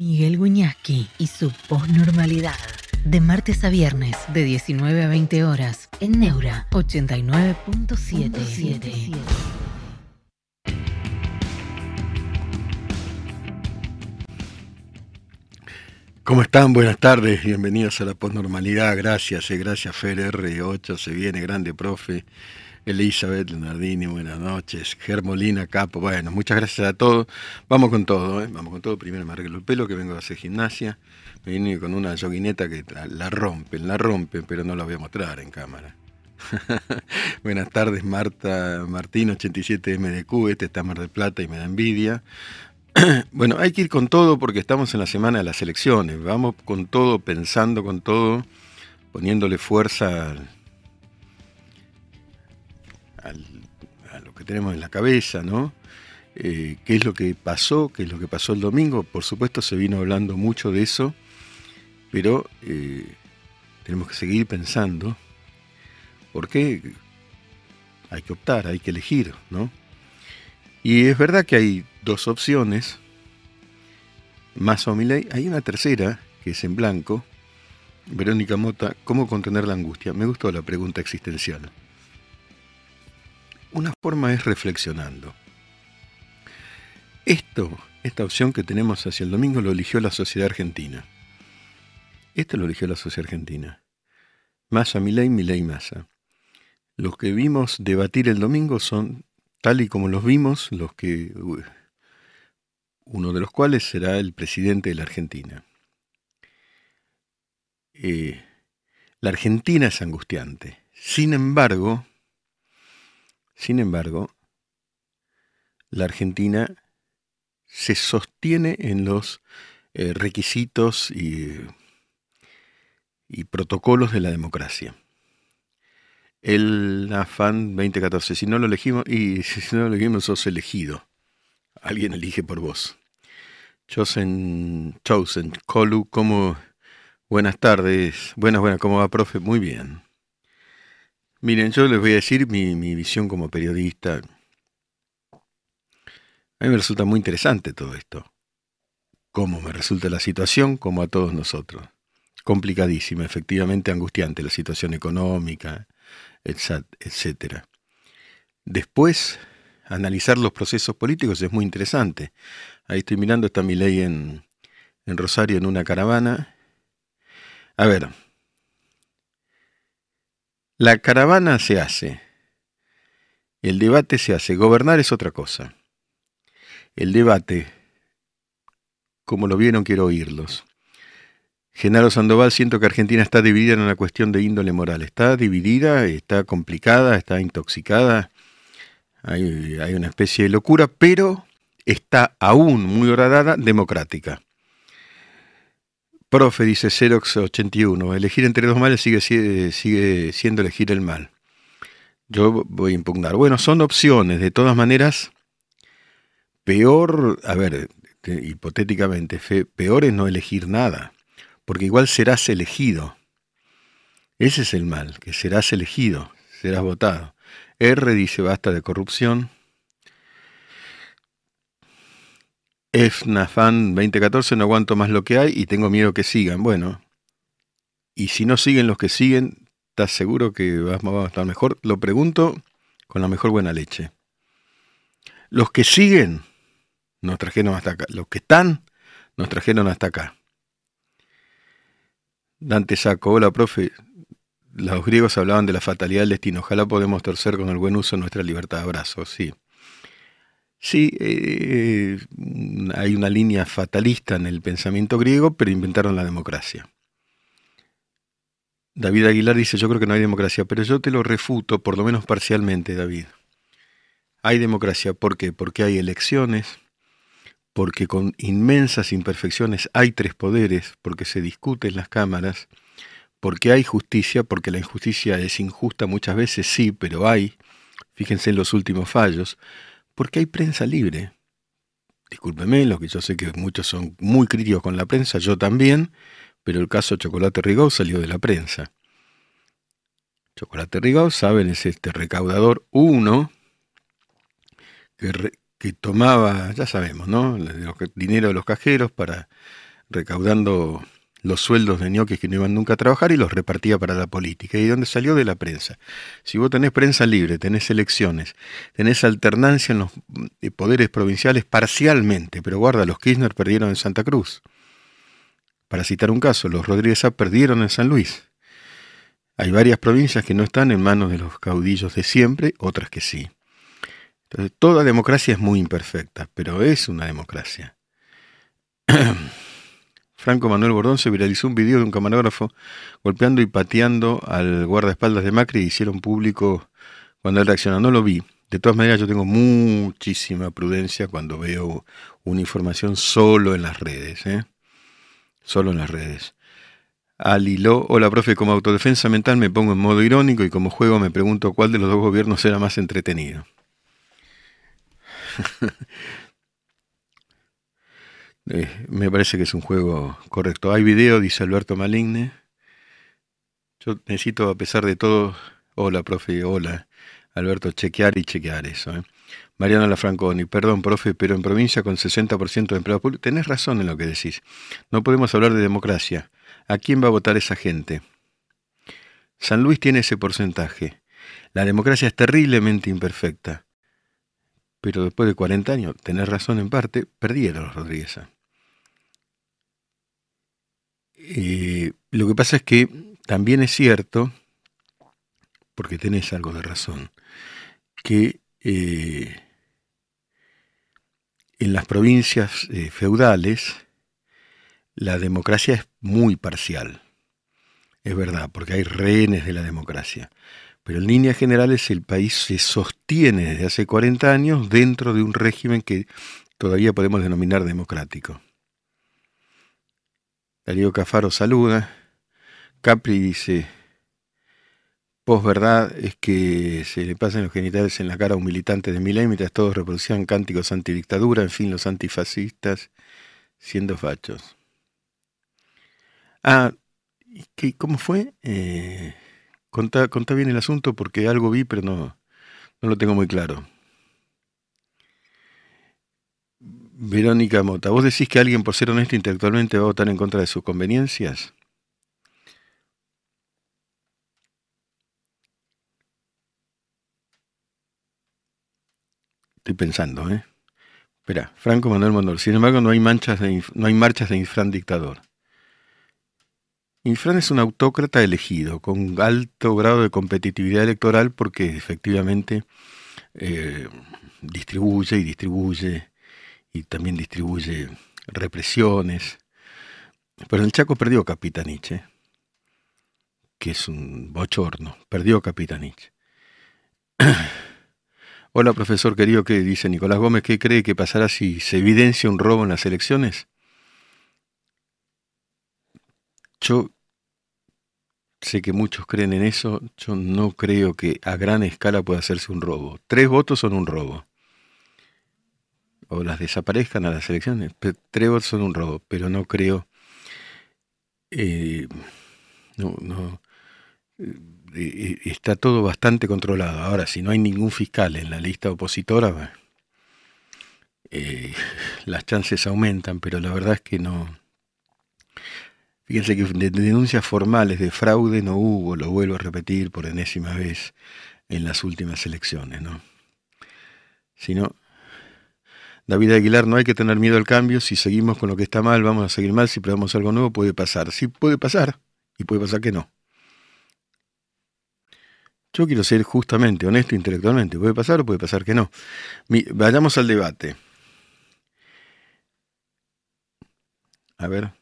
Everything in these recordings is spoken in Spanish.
Miguel Guñasqui y su posnormalidad. De martes a viernes, de 19 a 20 horas, en Neura 89.77. ¿Cómo están? Buenas tardes, bienvenidos a la posnormalidad. Gracias, eh, gracias Fer R8, se viene grande profe. Elizabeth Leonardini, buenas noches. Germolina Capo, bueno, muchas gracias a todos. Vamos con todo, ¿eh? vamos con todo. Primero me arreglo el pelo, que vengo a hacer gimnasia. Me vine con una joguineta que la rompen, la rompen, pero no la voy a mostrar en cámara. buenas tardes, Marta Martín, 87MDQ, este está Mar del Plata y me da envidia. bueno, hay que ir con todo porque estamos en la semana de las elecciones. Vamos con todo, pensando con todo, poniéndole fuerza a tenemos en la cabeza, ¿no? Eh, ¿Qué es lo que pasó? ¿Qué es lo que pasó el domingo? Por supuesto se vino hablando mucho de eso, pero eh, tenemos que seguir pensando, porque hay que optar, hay que elegir, ¿no? Y es verdad que hay dos opciones, más o ley, hay una tercera, que es en blanco, Verónica Mota, ¿cómo contener la angustia? Me gustó la pregunta existencial. Una forma es reflexionando. Esto, esta opción que tenemos hacia el domingo lo eligió la sociedad argentina. Esto lo eligió la sociedad argentina. Massa Milei, Milei Massa. Los que vimos debatir el domingo son tal y como los vimos, los que uno de los cuales será el presidente de la Argentina. Eh, la Argentina es angustiante. Sin embargo, sin embargo, la Argentina se sostiene en los eh, requisitos y, protocolos de la democracia. El afán 2014, si no lo elegimos, y si no lo elegimos, sos elegido. Alguien elige por vos. Chosen, Chosen, Colu, ¿cómo? Buenas tardes. Buenas, buenas, ¿cómo va, profe? Muy bien. Miren, yo les voy a decir mi, visión como periodista. A mí me resulta muy interesante todo esto. Cómo me resulta la situación, como a todos nosotros. Complicadísima, efectivamente angustiante la situación económica, etc. Después, analizar los procesos políticos es muy interesante. Ahí estoy mirando, está mi ley en, en Rosario en una caravana. A ver, la caravana se hace, el debate se hace, gobernar es otra cosa. El debate, como lo vieron, quiero oírlos. Genaro Sandoval, siento que Argentina está dividida en una cuestión de índole moral. Está dividida, está complicada, está intoxicada. Hay, hay una especie de locura, pero está aún muy horadada democrática. Profe, dice Xerox81, elegir entre dos males sigue, sigue siendo elegir el mal. Yo voy a impugnar. Bueno, son opciones, de todas maneras, peor, a ver, hipotéticamente, peor es no elegir nada, porque igual serás elegido. Ese es el mal, que serás elegido, serás votado. R dice basta de corrupción. FNAFAN 2014, no aguanto más lo que hay y tengo miedo que sigan. Bueno, y si no siguen los que siguen, ¿estás seguro que vamos a estar mejor? Lo pregunto con la mejor buena leche. Los que siguen nos trajeron hasta acá. Los que están nos trajeron hasta acá. Dante Saco, hola profe. Los griegos hablaban de la fatalidad del destino. Ojalá podemos torcer con el buen uso nuestra libertad. de Abrazo, sí. Sí, eh, hay una línea fatalista en el pensamiento griego, pero inventaron la democracia. David Aguilar dice, yo creo que no hay democracia, pero yo te lo refuto, por lo menos parcialmente, David. Hay democracia, ¿por qué? Porque hay elecciones, porque con inmensas imperfecciones hay tres poderes, porque se discute en las cámaras, porque hay justicia, porque la injusticia es injusta muchas veces, sí, pero hay, fíjense en los últimos fallos, porque hay prensa libre. Discúlpeme, lo que yo sé que muchos son muy críticos con la prensa, yo también, pero el caso Chocolate Rigau salió de la prensa. Chocolate Rigau, saben, es este recaudador uno que, que tomaba, ya sabemos, ¿no? El dinero de los cajeros para recaudando los sueldos de ñoques que no iban nunca a trabajar y los repartía para la política. ¿Y dónde salió? De la prensa. Si vos tenés prensa libre, tenés elecciones, tenés alternancia en los eh, poderes provinciales parcialmente, pero guarda, los Kirchner perdieron en Santa Cruz. Para citar un caso, los Rodríguez A perdieron en San Luis. Hay varias provincias que no están en manos de los caudillos de siempre, otras que sí. Entonces, toda democracia es muy imperfecta, pero es una democracia. Franco Manuel Bordón se viralizó un video de un camarógrafo golpeando y pateando al guardaespaldas de Macri y hicieron público cuando él reacciona. No lo vi. De todas maneras, yo tengo muchísima prudencia cuando veo una información solo en las redes. ¿eh? Solo en las redes. Aliló, hola profe, como autodefensa mental me pongo en modo irónico y como juego me pregunto cuál de los dos gobiernos era más entretenido. Eh, me parece que es un juego correcto. Hay video, dice Alberto Maligne. Yo necesito, a pesar de todo, hola, profe, hola, Alberto, chequear y chequear eso. ¿eh? Mariana Lafranconi, perdón, profe, pero en provincia con 60% de empleados públicos, tenés razón en lo que decís. No podemos hablar de democracia. ¿A quién va a votar esa gente? San Luis tiene ese porcentaje. La democracia es terriblemente imperfecta. Pero después de 40 años, tenés razón en parte, perdieron los Rodríguez. Eh, lo que pasa es que también es cierto, porque tenés algo de razón, que eh, en las provincias eh, feudales la democracia es muy parcial. Es verdad, porque hay rehenes de la democracia. Pero en líneas generales el país se sostiene desde hace 40 años dentro de un régimen que todavía podemos denominar democrático. Darío Cafaro saluda. Capri dice, posverdad es que se le pasan los genitales en la cara a un militante de Milei mientras todos reproducían cánticos antidictadura, en fin, los antifascistas siendo fachos. Ah, ¿qué, ¿cómo fue? Eh, Contá, bien el asunto porque algo vi, pero no, no lo tengo muy claro. Verónica Mota, ¿vos decís que alguien por ser honesto intelectualmente va a votar en contra de sus conveniencias? Estoy pensando, ¿eh? Espera, Franco Manuel Mondor. Sin embargo, no hay, manchas no hay marchas de infran dictador. Infran es un autócrata elegido, con alto grado de competitividad electoral porque efectivamente eh, distribuye y distribuye y también distribuye represiones. Pero el Chaco perdió Capitanich, que es un bochorno, perdió Capitanich. Hola profesor querido, ¿qué dice Nicolás Gómez? ¿Qué cree que pasará si se evidencia un robo en las elecciones? Yo sé que muchos creen en eso, yo no creo que a gran escala pueda hacerse un robo. Tres votos son un robo. O las desaparezcan a las elecciones. Tres votos son un robo, pero no creo... Eh, no, no, eh, eh, está todo bastante controlado. Ahora, si no hay ningún fiscal en la lista opositora, las chances aumentan, pero la verdad es que no, Fíjense que denuncias formales de fraude no hubo, lo vuelvo a repetir por enésima vez en las últimas elecciones, ¿no? Sino, David Aguilar, no hay que tener miedo al cambio, si seguimos con lo que está mal, vamos a seguir mal, si probamos algo nuevo, puede pasar. Sí, puede pasar, y puede pasar que no. Yo quiero ser justamente honesto intelectualmente, puede pasar o puede pasar que no. vayamos al debate. A ver.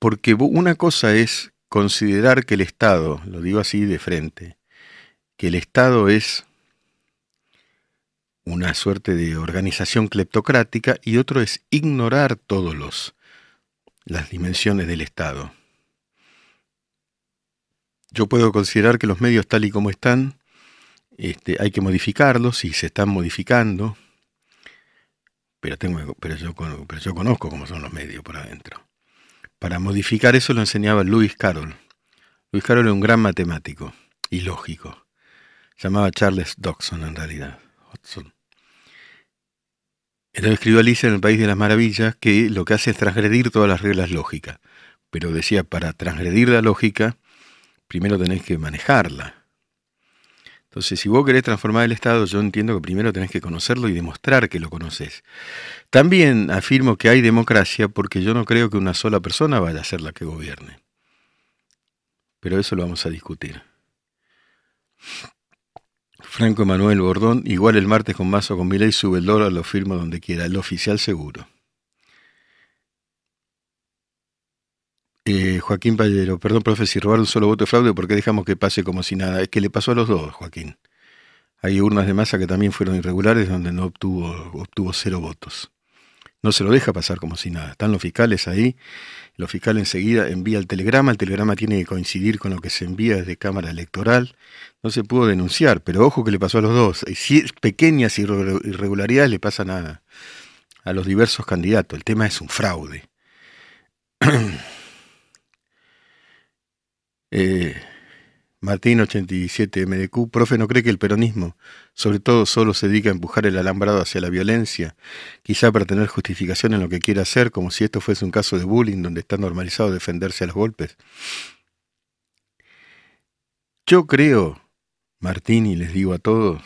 Porque una cosa es considerar que el Estado, lo digo así de frente, que el Estado es una suerte de organización cleptocrática y otro es ignorar todos los las dimensiones del Estado. Yo puedo considerar que los medios tal y como están, este, hay que modificarlos y se están modificando, pero, tengo, pero, yo, pero yo conozco cómo son los medios por adentro. Para modificar eso lo enseñaba Lewis Carroll. Lewis Carroll era un gran matemático y lógico. Llamaba Charles Dodson en realidad. Entonces escribió Alicia en el País de las Maravillas que lo que hace es transgredir todas las reglas lógicas. Pero decía, para transgredir la lógica, primero tenés que manejarla. Entonces, si vos querés transformar el Estado, yo entiendo que primero tenés que conocerlo y demostrar que lo conoces. También afirmo que hay democracia porque yo no creo que una sola persona vaya a ser la que gobierne. Pero eso lo vamos a discutir. Franco Emanuel Bordón, igual el martes con Mazo con Milei, sube el dólar, lo firmo donde quiera, el oficial seguro. Eh, Joaquín Pallero, perdón, profe, si robaron un solo voto de fraude, ¿por qué dejamos que pase como si nada? Es que le pasó a los dos, Joaquín. Hay urnas de masa que también fueron irregulares donde no obtuvo, obtuvo cero votos. No se lo deja pasar como si nada. Están los fiscales ahí, los fiscales enseguida envía el telegrama, el telegrama tiene que coincidir con lo que se envía desde Cámara Electoral. No se pudo denunciar, pero ojo que le pasó a los dos. Si pequeñas irregularidades le pasan a, a los diversos candidatos. El tema es un fraude. Eh, Martín 87 MDQ, profe, ¿no cree que el peronismo, sobre todo, solo se dedica a empujar el alambrado hacia la violencia, quizá para tener justificación en lo que quiere hacer, como si esto fuese un caso de bullying donde está normalizado defenderse a los golpes? Yo creo, Martín, y les digo a todos,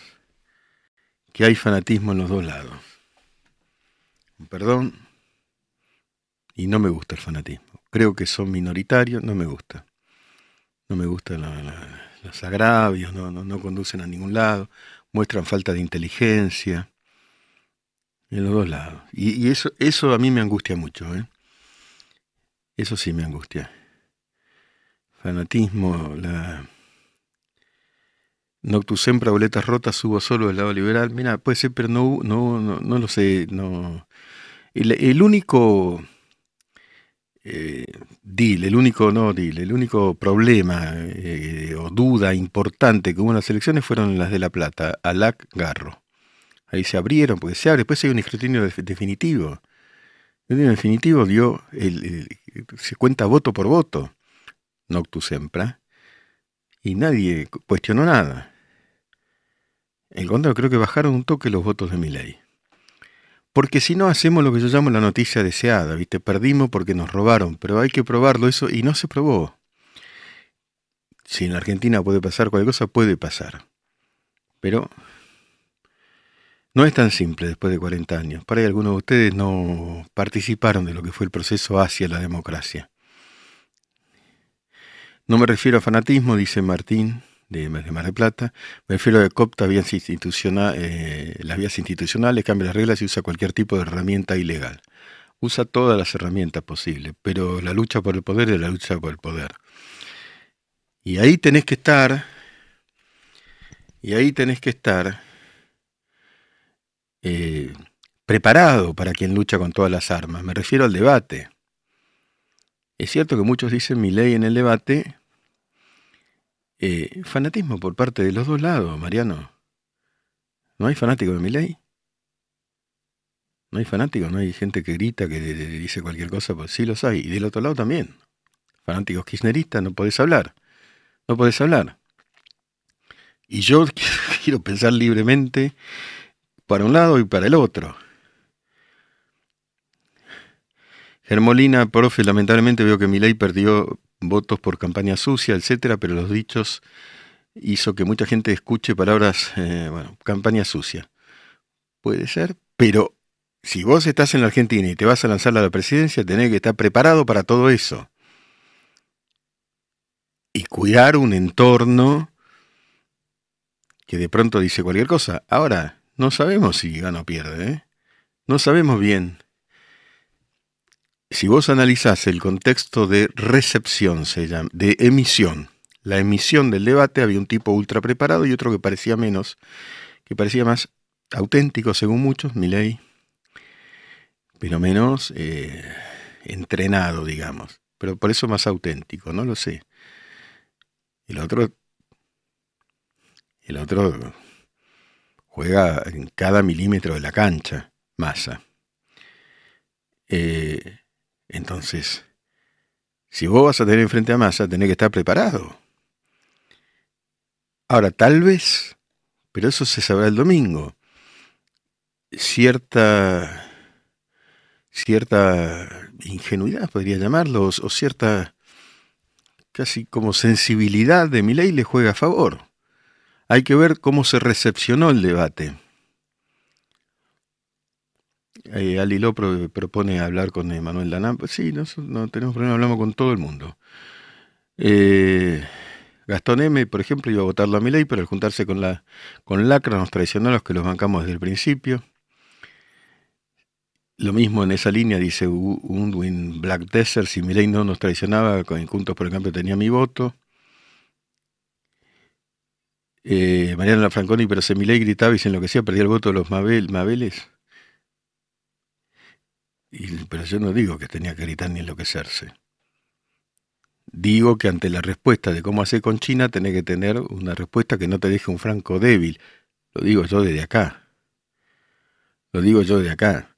que hay fanatismo en los dos lados. Perdón, y no me gusta el fanatismo. Creo que son minoritarios, no me gusta no me gustan los agravios, no, no, conducen a ningún lado, muestran falta de inteligencia, en los dos lados. Y, eso, eso a mí me angustia mucho, ¿eh? Eso sí me angustia. Fanatismo, la... Noctus sempre, boletas rotas, subo solo del lado liberal. Mira, puede ser, pero no, no, no, no lo sé. No. el único eh, el único no deal, el único problema eh, o duda importante que hubo en las elecciones fueron las de La Plata, Alac Garro. Ahí se abrieron, porque se abre, después hay un escrutinio definitivo. El definitivo dio, el, se cuenta voto por voto, Noctus Sempra, y nadie cuestionó nada. En contra, creo que bajaron un toque los votos de mi ley. Porque si no hacemos lo que yo llamo la noticia deseada, ¿viste? Perdimos porque nos robaron, pero hay que probarlo eso y no se probó. Si en Argentina puede pasar cualquier cosa, puede pasar. Pero no es tan simple después de 40 años. Para ahí algunos de ustedes no participaron de lo que fue el proceso hacia la democracia. No me refiero a fanatismo, dice Martín, de, Mar del Plata. Me refiero a copta vías institucional, eh, las vías institucionales, cambia las reglas y usa cualquier tipo de herramienta ilegal. Usa todas las herramientas posibles, pero la lucha por el poder es la lucha por el poder. Y ahí tenés que estar, y ahí tenés que estar eh, preparado para quien lucha con todas las armas. Me refiero al debate. Es cierto que muchos dicen mi ley en el debate, eh, fanatismo por parte de los dos lados, Mariano. ¿No hay fanático de mi ley? ¿No hay fanáticos? ¿No hay gente que grita, que dice cualquier cosa? Pues sí los hay. Y del otro lado también. Fanáticos kirchneristas, no podés hablar. No podés hablar. Y yo quiero pensar libremente para un lado y para el otro. Germolina, profe, lamentablemente veo que mi ley perdió votos por campaña sucia, etcétera, pero los dichos hizo que mucha gente escuche palabras, eh, bueno, campaña sucia. Puede ser, pero si vos estás en la Argentina y te vas a lanzar a la presidencia, tenés que estar preparado para todo eso. Y cuidar un entorno que de pronto dice cualquier cosa. Ahora, no sabemos si gana o pierde, ¿eh? No sabemos bien si vos analizás el contexto de recepción, se llama, de emisión, la emisión del debate, había un tipo ultra preparado y otro que parecía menos, que parecía más auténtico según muchos, mi ley, pero menos eh, entrenado, digamos. Pero por eso más auténtico, no lo sé. El otro, el otro juega en cada milímetro de la cancha, masa. Eh, entonces, si vos vas a tener enfrente a Massa, tenés que estar preparado. Ahora, tal vez, pero eso se sabrá el domingo, cierta cierta ingenuidad, podría llamarlo, o cierta casi como sensibilidad de mi ley le juega a favor. Hay que ver cómo se recepcionó el debate. Eh, Ali propone hablar con Manuel Danán. Pues sí, no, tenemos problema, hablamos con todo el mundo. Eh, Gastón M, por ejemplo, iba a votarlo a mi ley, pero al juntarse con la con Lacra nos traicionó a los que los bancamos desde el principio. Lo mismo en esa línea dice Unwin Black Desert, si ley no nos traicionaba, con Juntos por el Cambio tenía mi voto. Eh, Mariana Franconi, pero se ley gritaba y se enloquecía, perdía el voto de los Mabel, Mabeles. Pero yo no digo que tenía que gritar ni enloquecerse. Digo que ante la respuesta de cómo hacer con China, tenés que tener una respuesta que no te deje un franco débil. Lo digo yo desde acá. Lo digo yo de acá.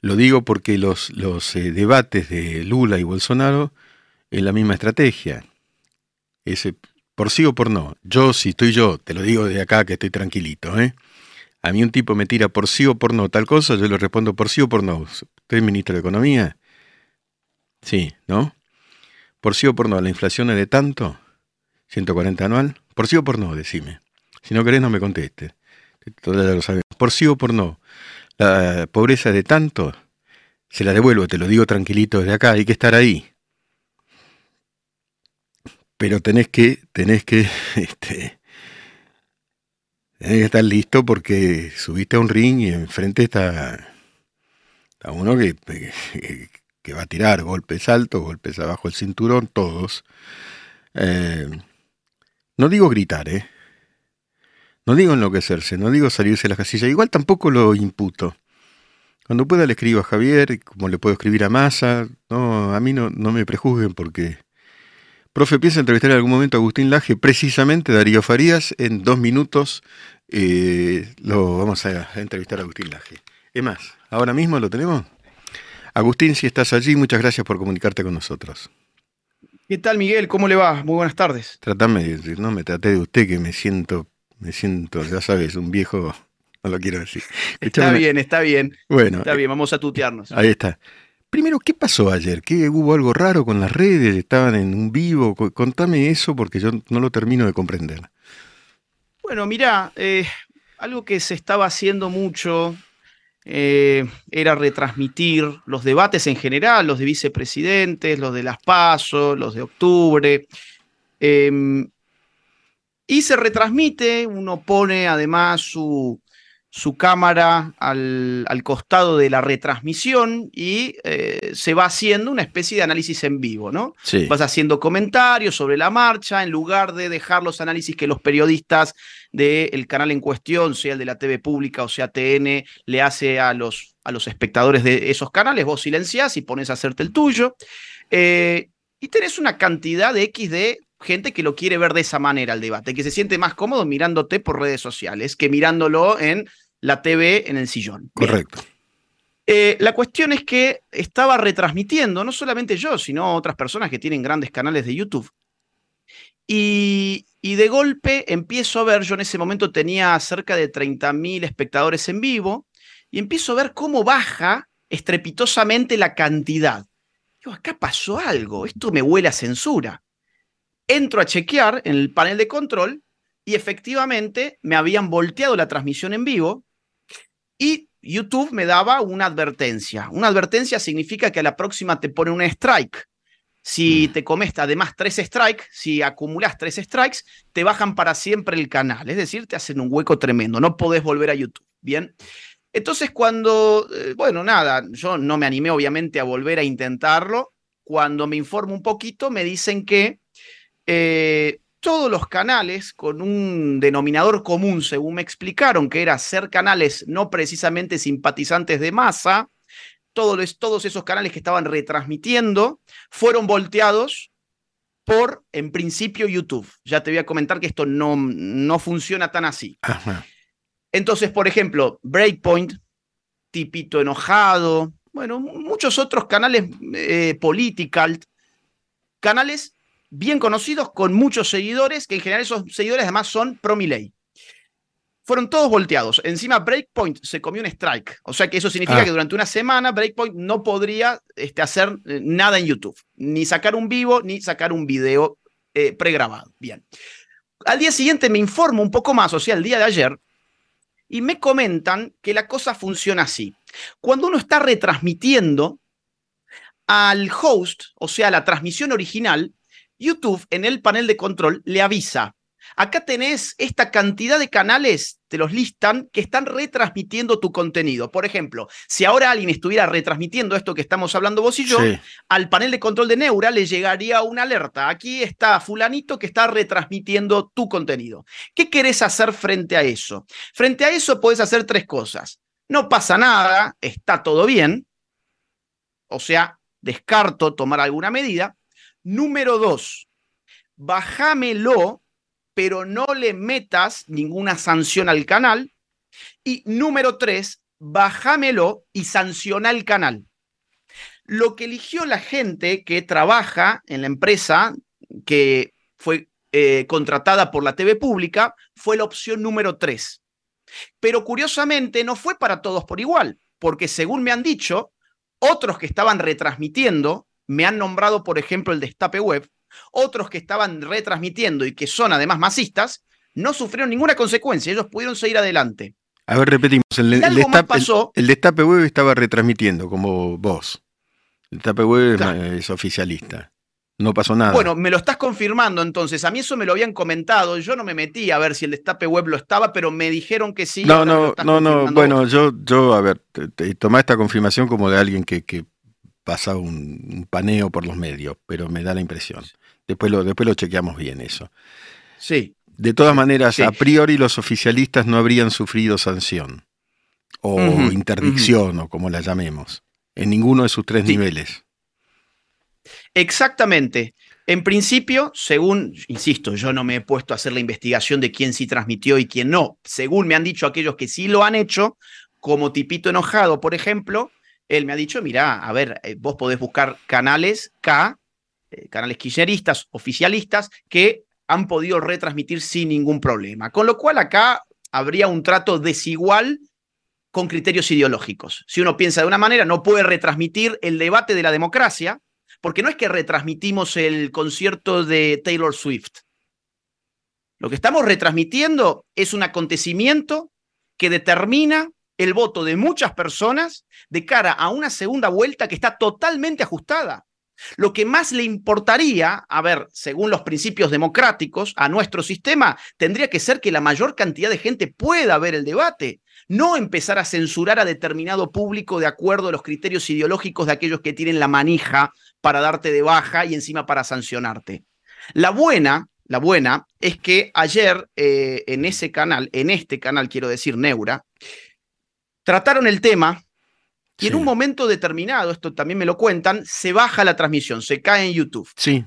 Lo digo porque los, los eh, debates de Lula y Bolsonaro es la misma estrategia. Ese por sí o por no. Yo, si estoy yo, te lo digo de acá que estoy tranquilito, ¿eh? A mí un tipo me tira por sí o por no tal cosa, yo le respondo por sí o por no. ¿Usted ministro de Economía? Sí, ¿no? Por sí o por no, la inflación es de tanto, 140 anual. Por sí o por no, decime. Si no querés, no me conteste. Todavía lo sabemos. Por sí o por no, la pobreza es de tanto, se la devuelvo, te lo digo tranquilito desde acá, hay que estar ahí pero tenés que, tenés que, este, tenés que estar listo porque subiste a un ring y enfrente está, está uno que, que, va a tirar golpes altos, golpes abajo el cinturón, todos. Eh, no digo gritar, ¿eh? No digo enloquecerse, no digo salirse de la casilla, igual tampoco lo imputo. Cuando pueda le escribo a Javier, como le puedo escribir a Massa, no, a mí no, no me prejuzguen porque Profe, piensa entrevistar en algún momento a Agustín Laje, precisamente Darío Farías, en dos minutos eh, lo vamos a entrevistar a Agustín Laje. Es más, ahora mismo lo tenemos. Agustín, si estás allí, muchas gracias por comunicarte con nosotros. ¿Qué tal, Miguel? ¿Cómo le va? Muy buenas tardes. Tratame de no me trate de usted, que me siento, me siento, ya sabes, un viejo, no lo quiero decir. Está bien, está bien. Bueno. Está bien, vamos a tutearnos. Ahí está. Primero, ¿qué pasó ayer? ¿Qué, ¿Hubo algo raro con las redes? ¿Estaban en un vivo? Contame eso porque yo no lo termino de comprender. Bueno, mira, eh, algo que se estaba haciendo mucho eh, era retransmitir los debates en general, los de vicepresidentes, los de las PASO, los de octubre. Em, y se retransmite, uno pone además su, su cámara al, costado de la retransmisión y eh, se va haciendo una especie de análisis en vivo, ¿no? Vas haciendo comentarios sobre la marcha en lugar de dejar los análisis que los periodistas del canal en cuestión, sea el de la TV pública o sea TN, le hace a los, a los espectadores de esos canales, vos silenciás y pones a hacerte el tuyo. Eh, y tenés una cantidad de X de gente que lo quiere ver de esa manera el debate, que se siente más cómodo mirándote por redes sociales que mirándolo en la TV en el sillón. Correcto. Eh, la cuestión es que estaba retransmitiendo, no solamente yo, sino otras personas que tienen grandes canales de YouTube. Y, y de golpe empiezo a ver, yo en ese momento tenía cerca de 30.000 espectadores en vivo, y empiezo a ver cómo baja estrepitosamente la cantidad. Digo, acá pasó algo, esto me huele a censura entro a chequear en el panel de control y efectivamente me habían volteado la transmisión en vivo y YouTube me daba una advertencia. Una advertencia significa que a la próxima te pone un strike. Si mm. te comes además tres strikes, si acumulas tres strikes, te bajan para siempre el canal. Es decir, te hacen un hueco tremendo. No podés volver a YouTube. Bien. Entonces, cuando, eh, bueno, nada, yo no me animé obviamente a volver a intentarlo. Cuando me informo un poquito, me dicen que eh, todos los canales con un denominador común, según me explicaron, que era ser canales no precisamente simpatizantes de masa, todos, todos esos canales que estaban retransmitiendo fueron volteados por, en principio, YouTube. Ya te voy a comentar que esto no, no funciona tan así. Entonces, por ejemplo, Breakpoint, Tipito Enojado, bueno, muchos otros canales eh, political, canales bien conocidos, con muchos seguidores, que en general esos seguidores además son pro Milei. fueron todos volteados. Encima Breakpoint se comió un strike. O sea que eso significa Ah. que durante una semana Breakpoint no podría este, hacer eh, nada en YouTube. Ni sacar un vivo, ni sacar un video eh, pregrabado. Bien. Al día siguiente me informo un poco más, o sea, el día de ayer, y me comentan que la cosa funciona así. Cuando uno está retransmitiendo al host, o sea, la transmisión original, YouTube en el panel de control le avisa. Acá tenés esta cantidad de canales, te los listan, que están retransmitiendo tu contenido. Por ejemplo, si ahora alguien estuviera retransmitiendo esto que estamos hablando vos y yo, Sí. al panel de control de Neura le llegaría una alerta. Aquí está fulanito que está retransmitiendo tu contenido. ¿Qué querés hacer frente a eso? Frente a eso puedes hacer tres cosas. No pasa nada, está todo bien. O sea, descarto tomar alguna medida. Número dos, bájamelo, pero no le metas ninguna sanción al canal. Y número tres, bájamelo y sanciona el canal. Lo que eligió la gente que trabaja en la empresa, que fue eh, contratada por la TV pública, fue la opción número 3. Pero curiosamente no fue para todos por igual, porque según me han dicho, otros que estaban retransmitiendo, me han nombrado, por ejemplo, el Destape Web, otros que estaban retransmitiendo y que son además masistas, no sufrieron ninguna consecuencia, ellos pudieron seguir adelante. A ver, repetimos. El, destape, el- pasó. el destape web estaba retransmitiendo como vos. El destape web es Claro. ma- es oficialista. No pasó nada. Bueno, me lo estás confirmando entonces. A mí eso me lo habían comentado. Yo no me metí a ver si el destape web lo estaba, pero me dijeron que sí. no, no, no, no. Bueno, vos. yo, yo, a ver, te, te- tomá esta confirmación como de alguien que, que pasa un, un paneo por los medios, pero me da la impresión. Después lo, después lo chequeamos bien eso. Sí. De todas maneras, sí. a priori los oficialistas no habrían sufrido sanción o interdicción o como la llamemos, en ninguno de sus tres Sí. niveles. Exactamente. En principio, según, insisto, yo no me he puesto a hacer la investigación de quién sí transmitió y quién no. Según me han dicho aquellos que sí lo han hecho, como Tipito Enojado, por ejemplo, él me ha dicho, mira, a ver, eh, vos podés buscar canales K, eh, canales kirchneristas, oficialistas, que han podido retransmitir sin ningún problema. Con lo cual acá habría un trato desigual con criterios ideológicos. Si uno piensa de una manera, no puede retransmitir el debate de la democracia, porque no es que retransmitimos el concierto de Taylor Swift. Lo que estamos retransmitiendo es un acontecimiento que determina el voto de muchas personas de cara a una segunda vuelta que está totalmente ajustada. Lo que más le importaría, a ver, según los principios democráticos, a nuestro sistema, tendría que ser que la mayor cantidad de gente pueda ver el debate, no empezar a censurar a determinado público de acuerdo a los criterios ideológicos de aquellos que tienen la manija para darte de baja y encima para sancionarte. La buena, la buena es que ayer eh, en ese canal, en este canal quiero decir Neura, trataron el tema y en un momento determinado, esto también me lo cuentan, se baja la transmisión, se cae en YouTube. Sí,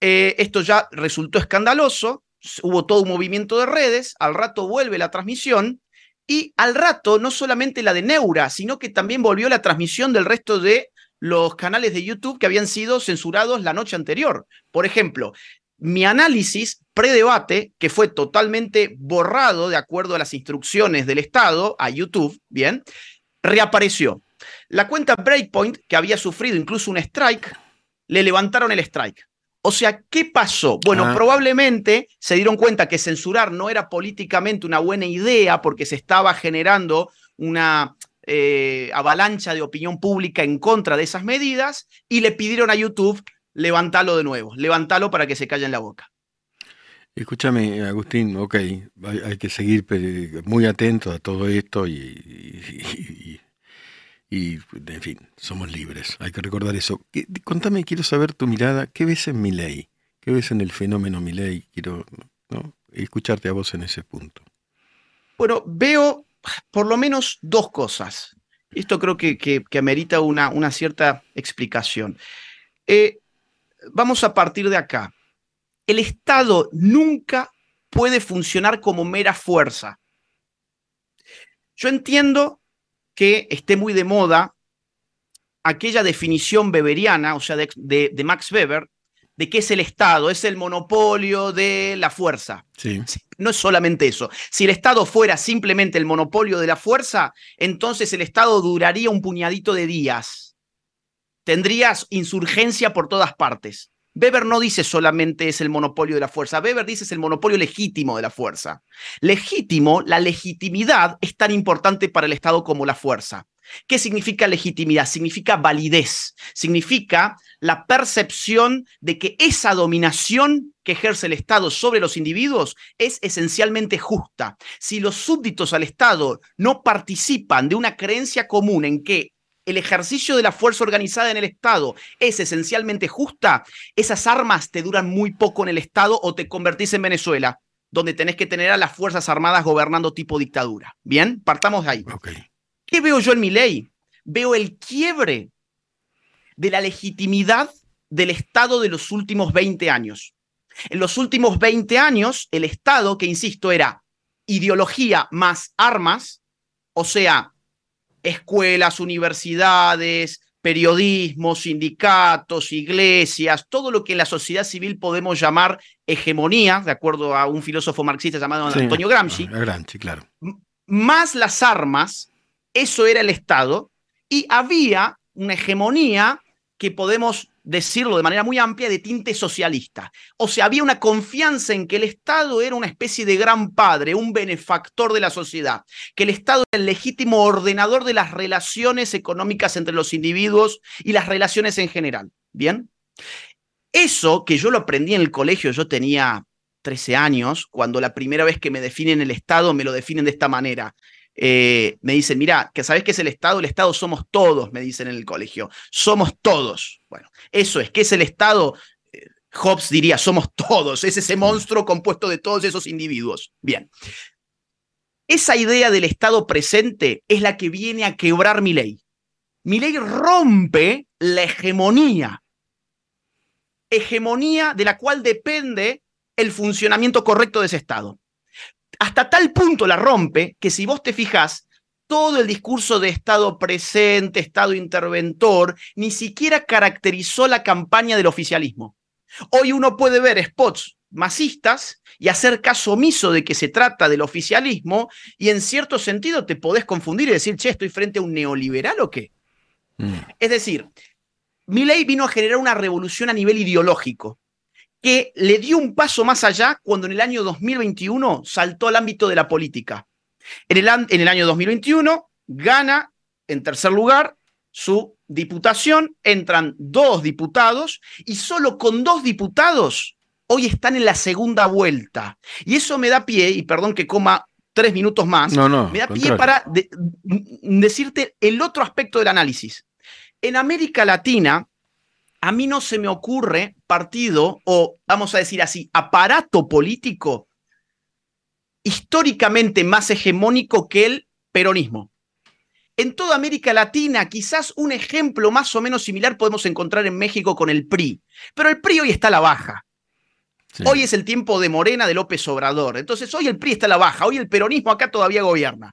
Eh, esto ya resultó escandaloso, hubo todo un movimiento de redes, al rato vuelve la transmisión y al rato no solamente la de Neura, sino que también volvió la transmisión del resto de los canales de YouTube que habían sido censurados la noche anterior. Por ejemplo, mi análisis predebate, que fue totalmente borrado de acuerdo a las instrucciones del Estado a YouTube, bien, reapareció. La cuenta Breakpoint, que había sufrido incluso un strike, le levantaron el strike. O sea, ¿qué pasó? Bueno, Ah. probablemente se dieron cuenta que censurar no era políticamente una buena idea porque se estaba generando una eh, avalancha de opinión pública en contra de esas medidas y le pidieron a YouTube levantalo de nuevo, levantalo para que se calle en la boca. escúchame, Agustín, ok, hay, hay que seguir pe- muy atentos a todo esto y, y- y- y, en fin, somos libres, hay que recordar eso. ¿Qué- Contame, quiero saber tu mirada, ¿qué ves en Milei? ¿Qué ves en el fenómeno Milei? Quiero ¿no? escucharte a vos en ese punto. Bueno, veo por lo menos dos cosas. Esto creo que, que- que amerita una, una cierta explicación. Eh, vamos a partir de acá. El Estado nunca puede funcionar como mera fuerza. Yo entiendo que esté muy de moda aquella definición weberiana, o sea, de, de- de Max Weber, de qué es el Estado, es el monopolio de la fuerza. Sí. No es solamente eso. Si el Estado fuera simplemente el monopolio de la fuerza, entonces el Estado duraría un puñadito de días. Tendrías insurgencia por todas partes. Weber no dice solamente es el monopolio de la fuerza, Weber dice es el monopolio legítimo de la fuerza. Legítimo, la legitimidad es tan importante para el Estado como la fuerza. ¿Qué significa legitimidad? Significa validez, significa la percepción de que esa dominación que ejerce el Estado sobre los individuos es esencialmente justa. Si los súbditos al Estado no participan de una creencia común en que el ejercicio de la fuerza organizada en el Estado es esencialmente justa, esas armas te duran muy poco en el Estado o te convertís en Venezuela, donde tenés que tener a las Fuerzas Armadas gobernando tipo dictadura. Bien, partamos de ahí. ¿Qué veo yo en mi ley? Veo el quiebre de la legitimidad del Estado de los últimos 20 años. En los últimos 20 años, el Estado, que insisto, era ideología más armas, o sea, escuelas, universidades, periodismo, sindicatos, iglesias, todo lo que en la sociedad civil podemos llamar hegemonía, de acuerdo a un filósofo marxista llamado Antonio Gramsci. Gramsci, claro. Más las armas, eso era el Estado, y había una hegemonía que podemos decirlo de manera muy amplia, de tinte socialista. O sea, había una confianza en que el Estado era una especie de gran padre, un benefactor de la sociedad, que el Estado era el legítimo ordenador de las relaciones económicas entre los individuos y las relaciones en general. ¿Bien? Eso que yo lo aprendí en el colegio, yo tenía 13 años, cuando la primera vez que me definen el Estado me lo definen de esta manera. Eh, me dicen, mira, que sabes qué es el Estado, el Estado somos todos, me dicen en el colegio, somos todos. Bueno, eso es, ¿qué es el Estado? Eh, Hobbes diría, somos todos, es ese monstruo compuesto de todos esos individuos. Bien. Esa idea del Estado presente es la que viene a quebrar mi ley. Mi ley rompe la hegemonía. Hegemonía de la cual depende el funcionamiento correcto de ese Estado hasta tal punto la rompe que si vos te fijás, todo el discurso de Estado presente, Estado interventor, ni siquiera caracterizó la campaña del oficialismo. Hoy uno puede ver spots masistas y hacer caso omiso de que se trata del oficialismo y en cierto sentido te podés confundir y decir, che, estoy frente a un neoliberal o qué. Mm. Es decir, mi ley vino a generar una revolución a nivel ideológico que le dio un paso más allá cuando en el año 2021 saltó al ámbito de la política. En el, en el año 2021 gana en tercer lugar su diputación, entran dos diputados y solo con dos diputados hoy están en la segunda vuelta. Y eso me da pie, y perdón que coma tres minutos más, no, no, me da pie para decirte el otro aspecto del análisis. En América Latina, a mí no se me ocurre partido o, vamos a decir así, aparato político históricamente más hegemónico que el peronismo. En toda América Latina, quizás un ejemplo más o menos similar podemos encontrar en México con el PRI, pero el PRI hoy está a la baja. Hoy es el tiempo de Morena de López Obrador. Entonces, hoy el PRI está a la baja, hoy el peronismo acá todavía gobierna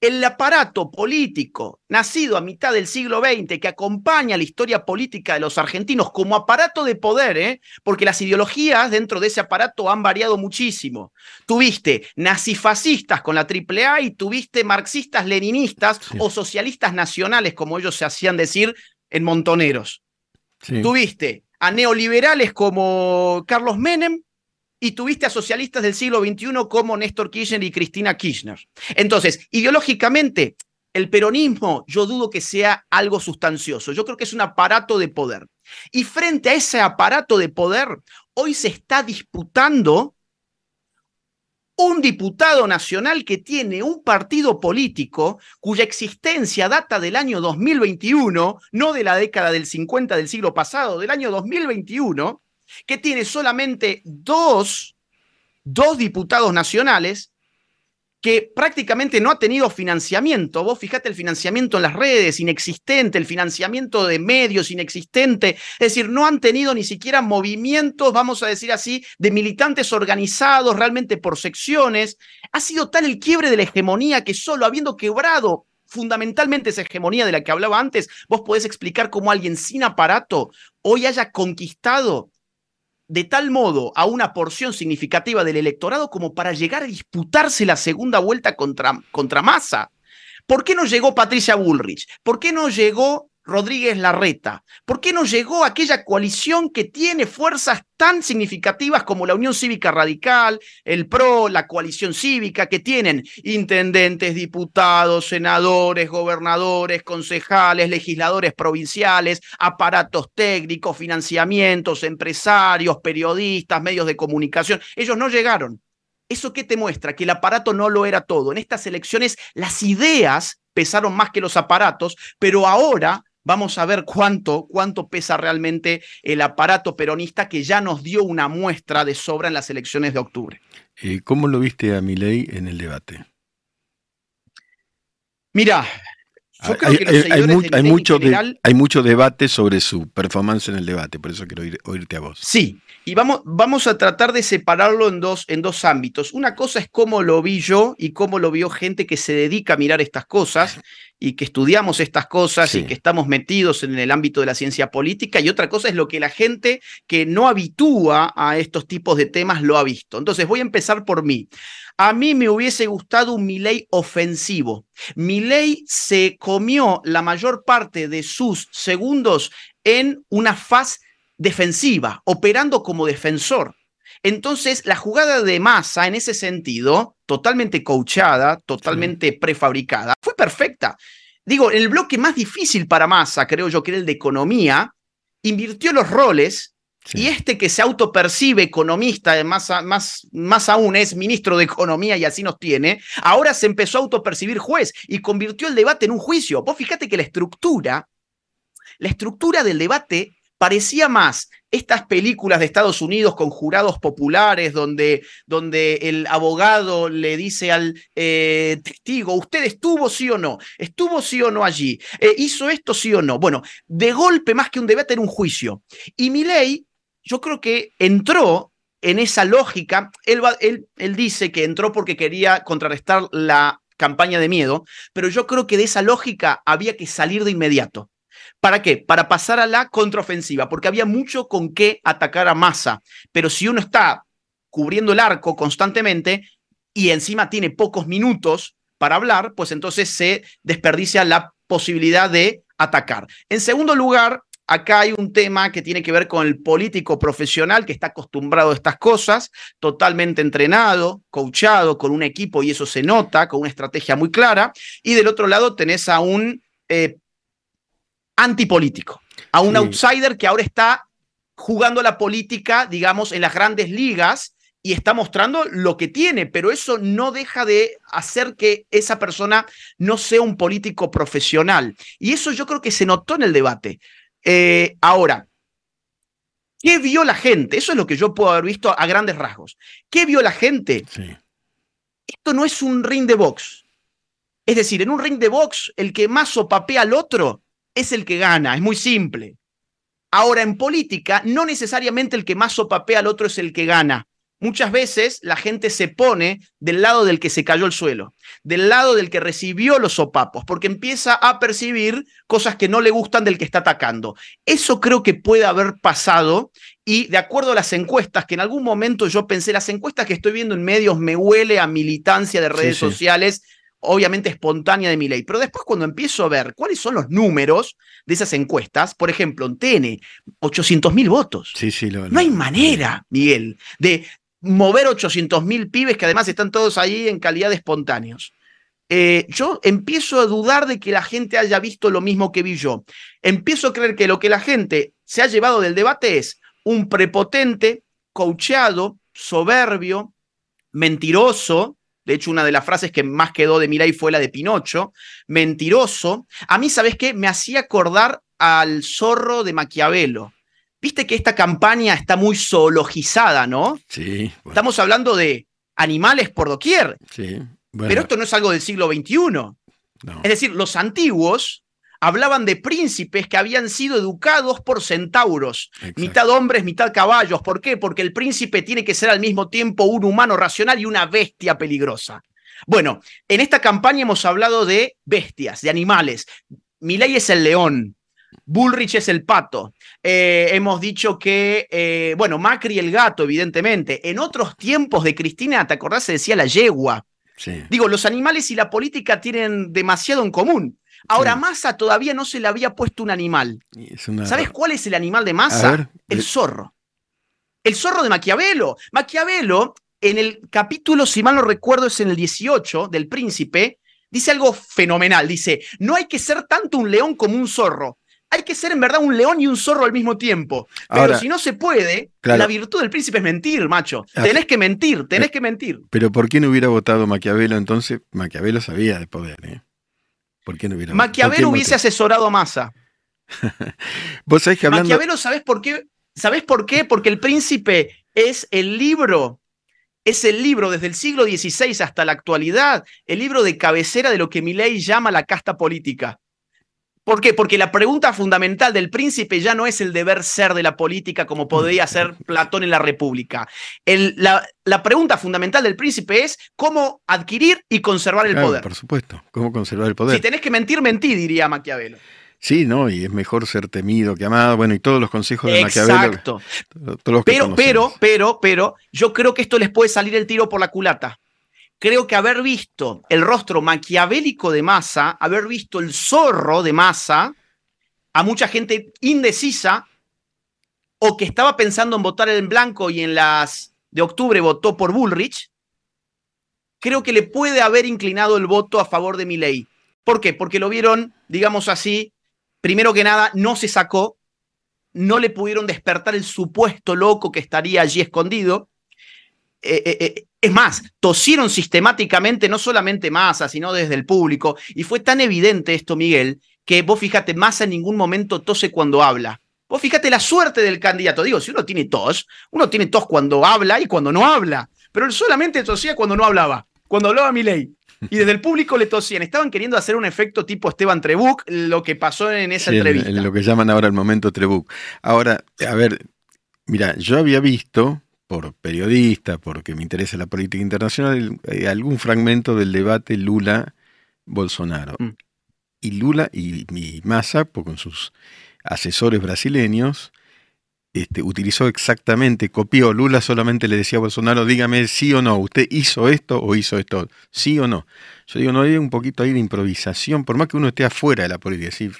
el aparato político nacido a mitad del siglo XX que acompaña la historia política de los argentinos como aparato de poder, ¿eh? porque las ideologías dentro de ese aparato han variado muchísimo. Tuviste nazifascistas con la AAA y tuviste marxistas leninistas o socialistas nacionales, como ellos se hacían decir en Montoneros. Tuviste a neoliberales como Carlos Menem y tuviste a socialistas del siglo XXI como Néstor Kirchner y Cristina Kirchner. Entonces, ideológicamente, el peronismo yo dudo que sea algo sustancioso. Yo creo que es un aparato de poder. Y frente a ese aparato de poder, hoy se está disputando un diputado nacional que tiene un partido político cuya existencia data del año 2021, no de la década del 50 del siglo pasado, del año 2021, que tiene solamente dos, dos diputados nacionales que prácticamente no ha tenido financiamiento. Vos fijate el financiamiento en las redes, inexistente, el financiamiento de medios, inexistente. Es decir, no han tenido ni siquiera movimientos, vamos a decir así, de militantes organizados realmente por secciones. Ha sido tal el quiebre de la hegemonía que solo habiendo quebrado fundamentalmente esa hegemonía de la que hablaba antes, vos podés explicar cómo alguien sin aparato hoy haya conquistado de tal modo a una porción significativa del electorado como para llegar a disputarse la segunda vuelta contra, contra Massa. ¿Por qué no llegó Patricia Bullrich? ¿Por qué no llegó Rodríguez Larreta? ¿Por qué no llegó aquella coalición que tiene fuerzas tan significativas como la Unión Cívica Radical, el PRO, la coalición cívica, que tienen intendentes, diputados, senadores, gobernadores, concejales, legisladores provinciales, aparatos técnicos, financiamientos, empresarios, periodistas, medios de comunicación? Ellos no llegaron. ¿Eso qué te muestra? Que el aparato no lo era todo. En estas elecciones las ideas pesaron más que los aparatos, pero ahora Vamos a ver cuánto, cuánto pesa realmente el aparato peronista que ya nos dio una muestra de sobra en las elecciones de octubre. ¿Cómo lo viste a Milei en el debate? Mira, yo creo que los hay, mucho hay mucho debate sobre su performance en el debate, por eso quiero oírte a vos. Sí, y vamos, vamos a tratar de separarlo en dos, en dos ámbitos. Una cosa es cómo lo vi yo y cómo lo vio gente que se dedica a mirar estas cosas y que estudiamos estas cosas y que estamos metidos en el ámbito de la ciencia política, y otra cosa es lo que la gente que no habitúa a estos tipos de temas lo ha visto. Entonces voy a empezar por mí. A mí me hubiese gustado un Milei ofensivo. Milei se comió la mayor parte de sus segundos en una faz defensiva, operando como defensor. Entonces, la jugada de masa en ese sentido, totalmente coachada, totalmente prefabricada, fue perfecta. Digo, el bloque más difícil para masa, creo yo que era el de economía, invirtió los roles y este que se autopercibe economista, más, más, más aún es ministro de Economía y así nos tiene, ahora se empezó a autopercibir juez y convirtió el debate en un juicio. Vos fíjate que la estructura, la estructura del debate parecía más estas películas de Estados Unidos con jurados populares donde, donde el abogado le dice al eh, testigo, ¿usted estuvo sí o no? ¿Estuvo sí o no allí? Eh, ¿Hizo esto sí o no? Bueno, de golpe más que un debate era un juicio. Y Milei, yo creo que entró en esa lógica, él, él, él dice que entró porque quería contrarrestar la campaña de miedo, pero yo creo que de esa lógica había que salir de inmediato. ¿Para qué? Para pasar a la contraofensiva, porque había mucho con qué atacar a Massa. Pero si uno está cubriendo el arco constantemente y encima tiene pocos minutos para hablar, pues entonces se desperdicia la posibilidad de atacar. En segundo lugar, acá hay un tema que tiene que ver con el político profesional que está acostumbrado a estas cosas, totalmente entrenado, coachado, con un equipo y eso se nota, con una estrategia muy clara. Y del otro lado tenés a un eh, antipolítico, a un outsider que ahora está jugando la política, digamos, en las grandes ligas y está mostrando lo que tiene, pero eso no deja de hacer que esa persona no sea un político profesional. Y eso yo creo que se notó en el debate. Eh, ahora, ¿qué vio la gente? Eso es lo que yo puedo haber visto a grandes rasgos. ¿Qué vio la gente? Esto no es un ring de box. Es decir, en un ring de box, el que más sopapea al otro es el que gana, es muy simple. Ahora, en política, no necesariamente el que más sopapea al otro es el que gana. Muchas veces la gente se pone del lado del que se cayó el suelo, del lado del que recibió los sopapos, porque empieza a percibir cosas que no le gustan del que está atacando. Eso creo que puede haber pasado y de acuerdo a las encuestas, que en algún momento yo pensé, las encuestas que estoy viendo en medios me huele a militancia de redes sociales obviamente espontánea de mi ley. Pero después cuando empiezo a ver cuáles son los números de esas encuestas, por ejemplo, en TN, 800 mil votos. Sí, sí, lo, no hay manera, Miguel, de mover 800 mil pibes que además están todos ahí en calidad de espontáneos. Eh, yo empiezo a dudar de que la gente haya visto lo mismo que vi yo. Empiezo a creer que lo que la gente se ha llevado del debate es un prepotente, coacheado, soberbio, mentiroso, de hecho, una de las frases que más quedó de Mirai fue la de Pinocho, mentiroso. A mí, ¿sabes qué? Me hacía acordar al zorro de Maquiavelo. Viste que esta campaña está muy zoologizada, ¿no? Sí. Estamos hablando de animales por doquier. Sí. Pero esto no es algo del siglo XXI. Es decir, los antiguos hablaban de príncipes que habían sido educados por centauros, mitad hombres, mitad caballos. ¿Por qué? Porque el príncipe tiene que ser al mismo tiempo un humano racional y una bestia peligrosa. Bueno, en esta campaña hemos hablado de bestias, de animales. Milei es el león, Bullrich es el pato. Eh, hemos dicho que, eh, bueno, Macri el gato, evidentemente. En otros tiempos de Cristina, ¿te acordás? Se decía la yegua. Sí. Digo, los animales y la política tienen demasiado en común. Ahora, Sí. Massa todavía no se le había puesto un animal. Una- ¿Sabes cuál es el animal de Massa? El zorro. El zorro de Maquiavelo. Maquiavelo, en el capítulo, si mal no recuerdo, es en el 18 del Príncipe, dice algo fenomenal. Dice, no hay que ser tanto un león como un zorro. Hay que ser en verdad un león y un zorro al mismo tiempo. Pero Ahora, si no se puede, claro. la virtud del príncipe es mentir, macho. Ah, Tenés que mentir, tenés que mentir. Pero ¿por qué no hubiera votado Maquiavelo entonces? Maquiavelo sabía de poder, ¿eh? ¿Por qué no hubiera ¿por qué Maquiavelo hubiese asesorado a Massa. Vos sabés que hablando. Maquiavelo, ¿sabés por qué? ¿Sabés por qué? Porque El Príncipe es el libro, es el libro desde el siglo XVI hasta la actualidad, el libro de cabecera de lo que Milley llama la casta política. ¿Por qué? Porque la pregunta fundamental del príncipe ya no es el deber ser de la política como podría ser Platón en la República. El- la, la pregunta fundamental del príncipe es cómo adquirir y conservar el Claro, poder. Por supuesto. ¿Cómo conservar el poder? Si tenés que mentir, mentí, diría Maquiavelo. Sí, ¿no? Y es mejor ser temido que amado. Bueno, y todos los consejos de Maquiavelo. Exacto. Pero, pero, pero, pero, yo creo que esto les puede salir el tiro por la culata. Creo que haber visto el rostro maquiavélico de Massa, haber visto el zorro de Massa, a mucha gente indecisa o que estaba pensando en votar en blanco y en las de octubre votó por Bullrich, creo que le puede haber inclinado el voto a favor de Milei. ¿Por qué? Porque lo vieron, digamos así, primero que nada, no se sacó, no le pudieron despertar el supuesto loco que estaría allí escondido. Eh, eh, eh, es más, tosieron sistemáticamente, no solamente Massa, sino desde el público. Y fue tan evidente esto, Miguel, que vos fíjate, Massa en ningún momento tose cuando habla. Vos fíjate la suerte del candidato. Digo, si uno tiene tos, uno tiene tos cuando habla y cuando no habla. Pero él solamente tosía cuando no hablaba. Cuando hablaba Milei. Y desde el público le tosían. Estaban queriendo hacer un efecto tipo Esteban Trebuch, lo que pasó en esa Sí, entrevista. en lo que llaman ahora el momento Trebuch. Ahora, a ver, mira, yo había visto, por periodista, porque me interesa la política internacional, eh, algún fragmento del debate Lula-Bolsonaro. Mm. Y Lula y, y Massa, con sus asesores brasileños, este, utilizó exactamente, copió. Lula solamente le decía a Bolsonaro, dígame sí o no, ¿usted hizo esto o hizo esto? ¿Sí o no? Yo digo, no hay un poquito ahí de improvisación, por más que uno esté afuera de la política, es decir,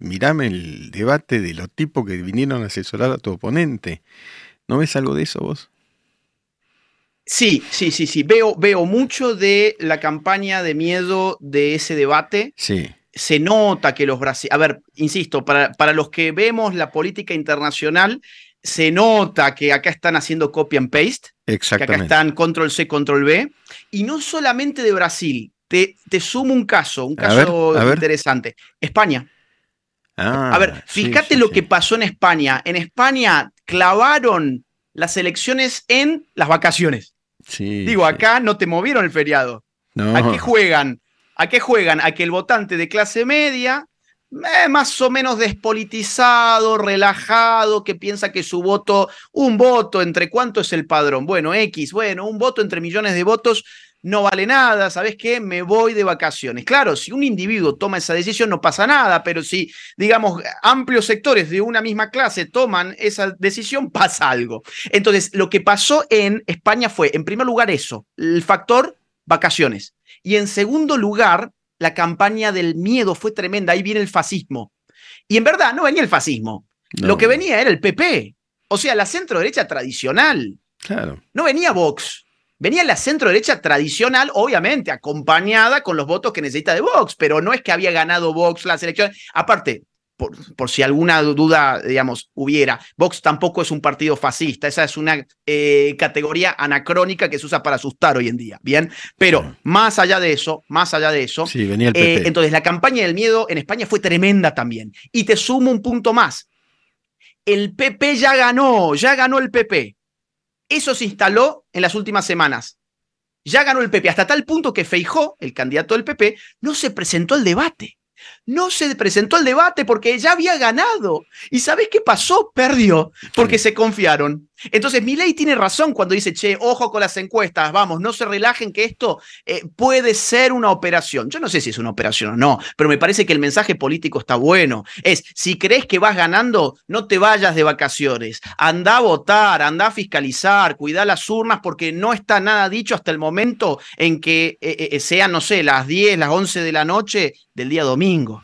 mirame el debate de los tipos que vinieron a asesorar a tu oponente. ¿No ves algo de eso vos? Sí, sí, sí, sí. Veo, veo mucho de la campaña de miedo de ese debate. Sí, Se nota que los brasileños. A ver, insisto, para, para los que vemos la política internacional, se nota que acá están haciendo copy and paste, que acá exactamente. están control C, control V. Y no solamente de Brasil. Te, te sumo un caso, un A ver, caso a interesante. España. Ah, A ver, sí, fíjate sí, lo sí. que pasó en España. En España clavaron las elecciones en las vacaciones. Sí, Digo, sí. acá no te movieron el feriado. No, ¿A qué juegan? ¿A qué juegan? A que el votante de clase media, eh, más o menos despolitizado, relajado, que piensa que su voto, un voto, ¿entre cuánto es el padrón? Bueno, X, bueno, un voto entre millones de votos no vale nada, ¿sabes qué? Me voy de vacaciones. Claro, si un individuo toma esa decisión no pasa nada, pero si, digamos, amplios sectores de una misma clase toman esa decisión, pasa algo. Entonces, lo que pasó en España fue, en primer lugar, eso, el factor vacaciones. Y en segundo lugar, la campaña del miedo fue tremenda, ahí viene el fascismo. Y en verdad no venía el fascismo, no, lo que venía era el PP, o sea, la centro derecha tradicional. Claro, No venía Vox. Venía la centro derecha tradicional, obviamente, acompañada con los votos que necesita de Vox, pero no es que había ganado Vox las elecciones. Aparte, por, por si alguna duda, digamos, hubiera, Vox tampoco es un partido fascista, esa es una eh, categoría anacrónica que se usa para asustar hoy en día, ¿bien? Pero más allá de eso, más allá de eso, sí, venía el eh, PP. entonces, la campaña del miedo en España fue tremenda también. Y te sumo un punto más. El PP ya ganó, ya ganó el PP. Eso se instaló en las últimas semanas. Ya ganó el PP, hasta tal punto que Feijó, el candidato del PP, no se presentó al debate. No se presentó al debate porque ya había ganado. ¿Y sabes qué pasó? Perdió, porque se confiaron. Entonces, ley tiene razón cuando dice, che, ojo con las encuestas, vamos, no se relajen que esto eh, puede ser una operación. Yo no sé si es una operación o no, pero me parece que el mensaje político está bueno. Es, si crees que vas ganando, no te vayas de vacaciones, anda a votar, anda a fiscalizar, cuida las urnas porque no está nada dicho hasta el momento en que eh, eh, sean, no sé, las 10, las 11 de la noche del día domingo.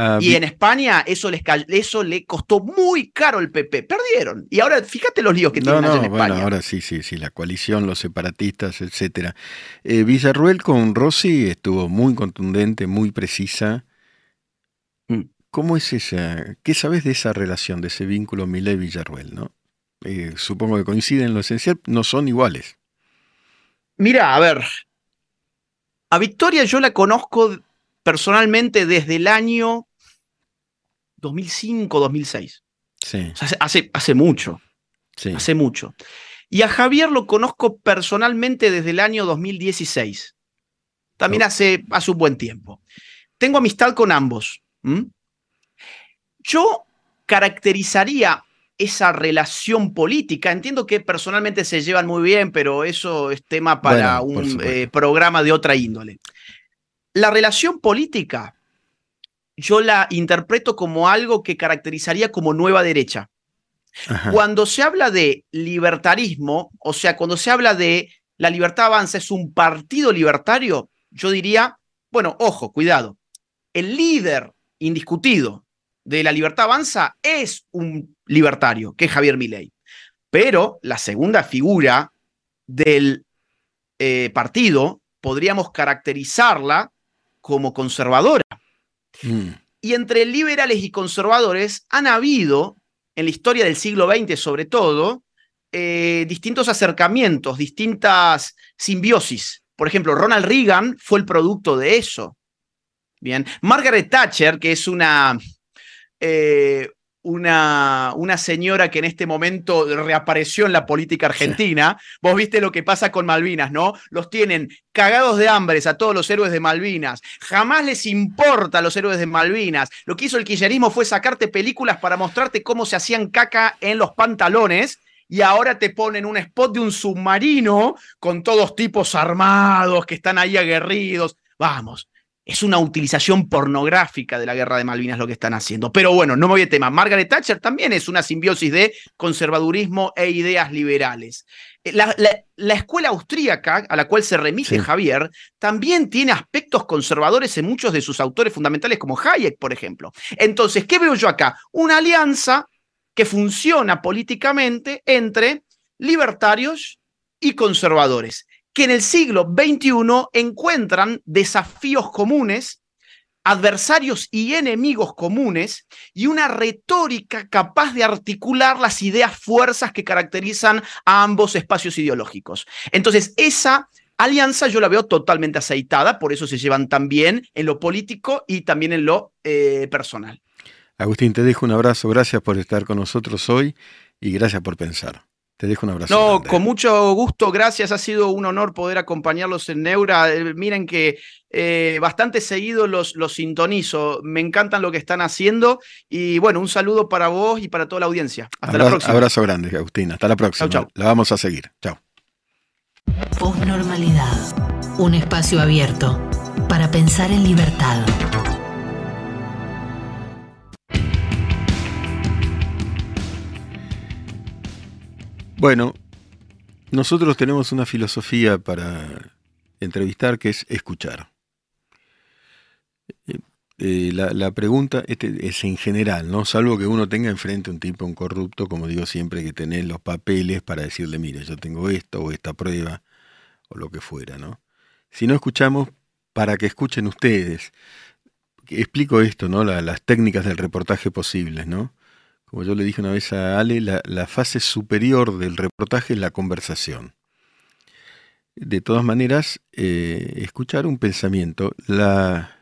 Ah, y en España eso, les, eso le costó muy caro el PP. Perdieron. Y ahora fíjate los líos que tienen en España. Ahora sí, sí, sí, la coalición, los separatistas, etcétera. Eh, Villarruel con Rossi estuvo muy contundente, muy precisa. Mm. ¿Cómo es esa? ¿Qué sabes de esa relación, de ese vínculo Milei-Villarruel? ¿no? Eh, supongo que coinciden en lo esencial, no son iguales. Mira, a ver. A Victoria yo la conozco personalmente desde el año 2005, 2006. Sí. hace, hace, mucho. Sí. Hace mucho. Y a Javier lo conozco personalmente desde el año 2016. También hace, hace un buen tiempo. Tengo amistad con ambos. Yo caracterizaría esa relación política. Entiendo que personalmente se llevan muy bien, pero eso es tema para un eh, programa de otra índole. La relación política yo la interpreto como algo que caracterizaría como nueva derecha. Cuando se habla de libertarismo, o sea, cuando se habla de la libertad avanza es un partido libertario, yo diría, bueno, ojo, cuidado, el líder indiscutido de la libertad avanza es un libertario, que es Javier Milei. Pero la segunda figura del eh, partido podríamos caracterizarla como conservadora. Mm. Y entre liberales y conservadores han habido, en la historia del siglo XX sobre todo, eh, distintos acercamientos, distintas simbiosis. Por ejemplo, Ronald Reagan fue el producto de eso. Bien, Margaret Thatcher, que es una, eh, una, una, señora que en este momento reapareció en la política argentina. Vos viste lo que pasa con Malvinas, ¿no? Los tienen cagados de hambre a todos los héroes de Malvinas. Jamás les importa a los héroes de Malvinas. Lo que hizo el kirchnerismo fue sacarte películas para mostrarte cómo se hacían caca en los pantalones y ahora te ponen un spot de un submarino con todos tipos armados que están ahí aguerridos. Vamos, es una utilización pornográfica de la guerra de Malvinas lo que están haciendo. Pero bueno, no me voy a tema. Margaret Thatcher también es una simbiosis de conservadurismo e ideas liberales. Eh, la, escuela austríaca, a la cual se remite Javier, también tiene aspectos conservadores en muchos de sus autores fundamentales, como Hayek, por ejemplo. Entonces, ¿qué veo yo acá? Una alianza que funciona políticamente entre libertarios y conservadores que en el siglo XXI encuentran desafíos comunes, adversarios y enemigos comunes y una retórica capaz de articular las ideas fuerzas que caracterizan a ambos espacios ideológicos. Entonces, esa alianza yo la veo totalmente aceitada, por eso se llevan tan bien en lo político y también en lo eh, personal. Agustín, te dejo un abrazo, gracias por estar con nosotros hoy y gracias por pensar. Te dejo un abrazo. No, con mucho gusto, gracias. Ha sido un honor poder acompañarlos en Neura. Eh, miren que eh, bastante seguido los, los sintonizo. Me encantan lo que están haciendo. Y bueno, un saludo para vos y para toda la audiencia. Hasta la próxima. Abrazo grande, Agustín. Hasta la próxima. Chau, La vamos a seguir. Chao. Postnormalidad. Un espacio abierto para pensar en libertad. Bueno, nosotros tenemos una filosofía para entrevistar que es escuchar. Eh, eh, la, pregunta este, es en general, ¿no? Salvo que uno tenga enfrente un tipo, un corrupto, como digo siempre, que tener los papeles para decirle, mire, yo tengo esto o esta prueba o lo que fuera, ¿no? Si no escuchamos, para que escuchen ustedes. Explico esto, ¿no? las técnicas del reportaje posibles, ¿no? Como yo le dije una vez a Ale, la, fase superior del reportaje es la conversación. De todas maneras, eh, escuchar un pensamiento, la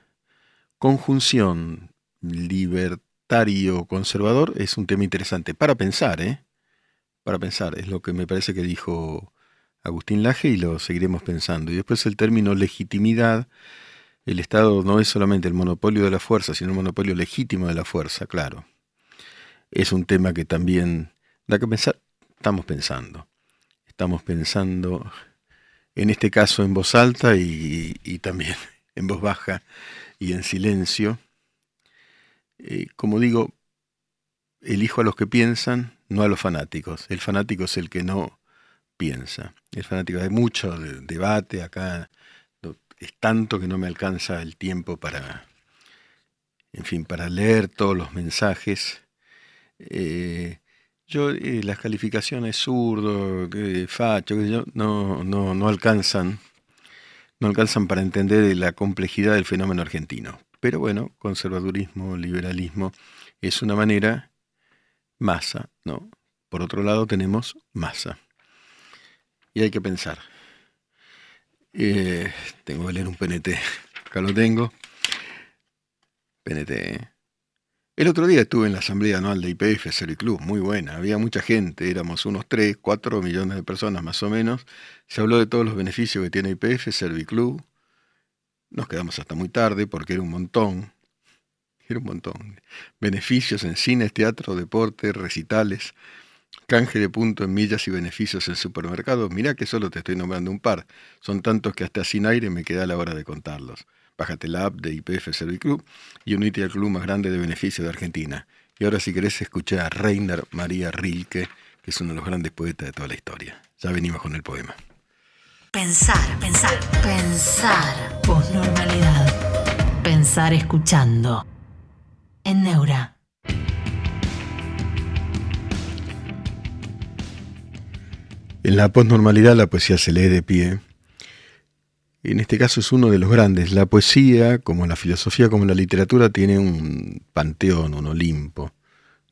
conjunción libertario-conservador es un tema interesante para pensar, ¿eh? Para pensar, es lo que me parece que dijo Agustín Laje y lo seguiremos pensando. Y después el término legitimidad, el Estado no es solamente el monopolio de la fuerza, sino el monopolio legítimo de la fuerza, claro es un tema que también da que pensar. estamos pensando. Estamos pensando, en este caso, en voz alta y, también en voz baja y en silencio. Eh, como digo, elijo a los que piensan, no a los fanáticos. El fanático es el que no piensa. El fanático, hay mucho debate acá, es tanto que no me alcanza el tiempo para, en fin, para leer todos los mensajes. Eh, yo, eh, las calificaciones zurdo, facho, no, no, no alcanzan, no alcanzan para entender la complejidad del fenómeno argentino. Pero bueno, conservadurismo, liberalismo, es una manera, masa, ¿no? Por otro lado tenemos masa. Y hay que pensar. Eh, tengo que leer un PNT. Acá lo tengo. PNT. El otro día estuve en la asamblea anual de IPF Serviclub, muy buena, había mucha gente, éramos unos 3, 4 millones de personas más o menos. Se habló de todos los beneficios que tiene IPF Serviclub. Nos quedamos hasta muy tarde porque era un montón. Era un montón. Beneficios en cines, teatro, deporte, recitales, canje de punto en millas y beneficios en supermercados. Mirá que solo te estoy nombrando un par. Son tantos que hasta sin aire me queda la hora de contarlos. Bájate la app de IPF Serviclub y unite al club más grande de beneficio de Argentina. Y ahora si querés escuchar a Reiner María Rilke, que es uno de los grandes poetas de toda la historia. Ya venimos con el poema. Pensar, pensar, pensar. Posnormalidad. Pensar escuchando. En Neura. En la posnormalidad la poesía se lee de pie en este caso es uno de los grandes. La poesía, como la filosofía, como la literatura, tiene un panteón, un Olimpo.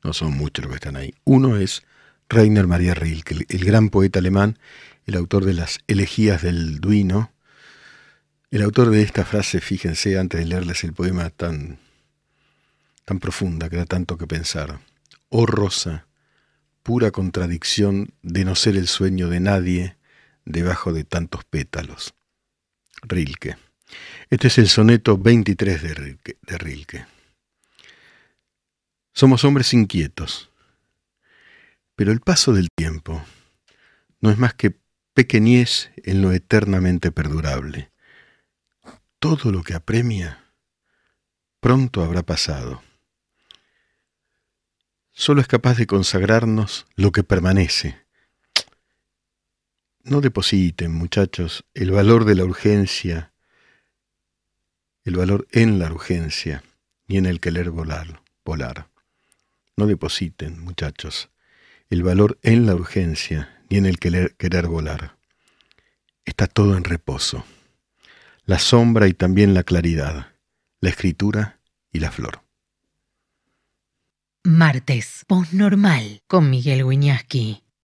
No son muchos los que están ahí. Uno es Rainer Maria Rilke, el, gran poeta alemán, el autor de las elegías del Duino. El autor de esta frase, fíjense, antes de leerles el poema tan, tan profunda, que da tanto que pensar. Oh rosa, pura contradicción de no ser el sueño de nadie debajo de tantos pétalos. Rilke. Este es el soneto 23 de Rilke, de Rilke. Somos hombres inquietos, pero el paso del tiempo no es más que pequeñez en lo eternamente perdurable. Todo lo que apremia pronto habrá pasado. Solo es capaz de consagrarnos lo que permanece, no depositen, muchachos, el valor de la urgencia, el valor en la urgencia, ni en el querer volar, volar. No depositen, muchachos, el valor en la urgencia, ni en el querer, querer volar. Está todo en reposo. La sombra y también la claridad, la escritura y la flor. Martes, normal con Miguel Wiñaski.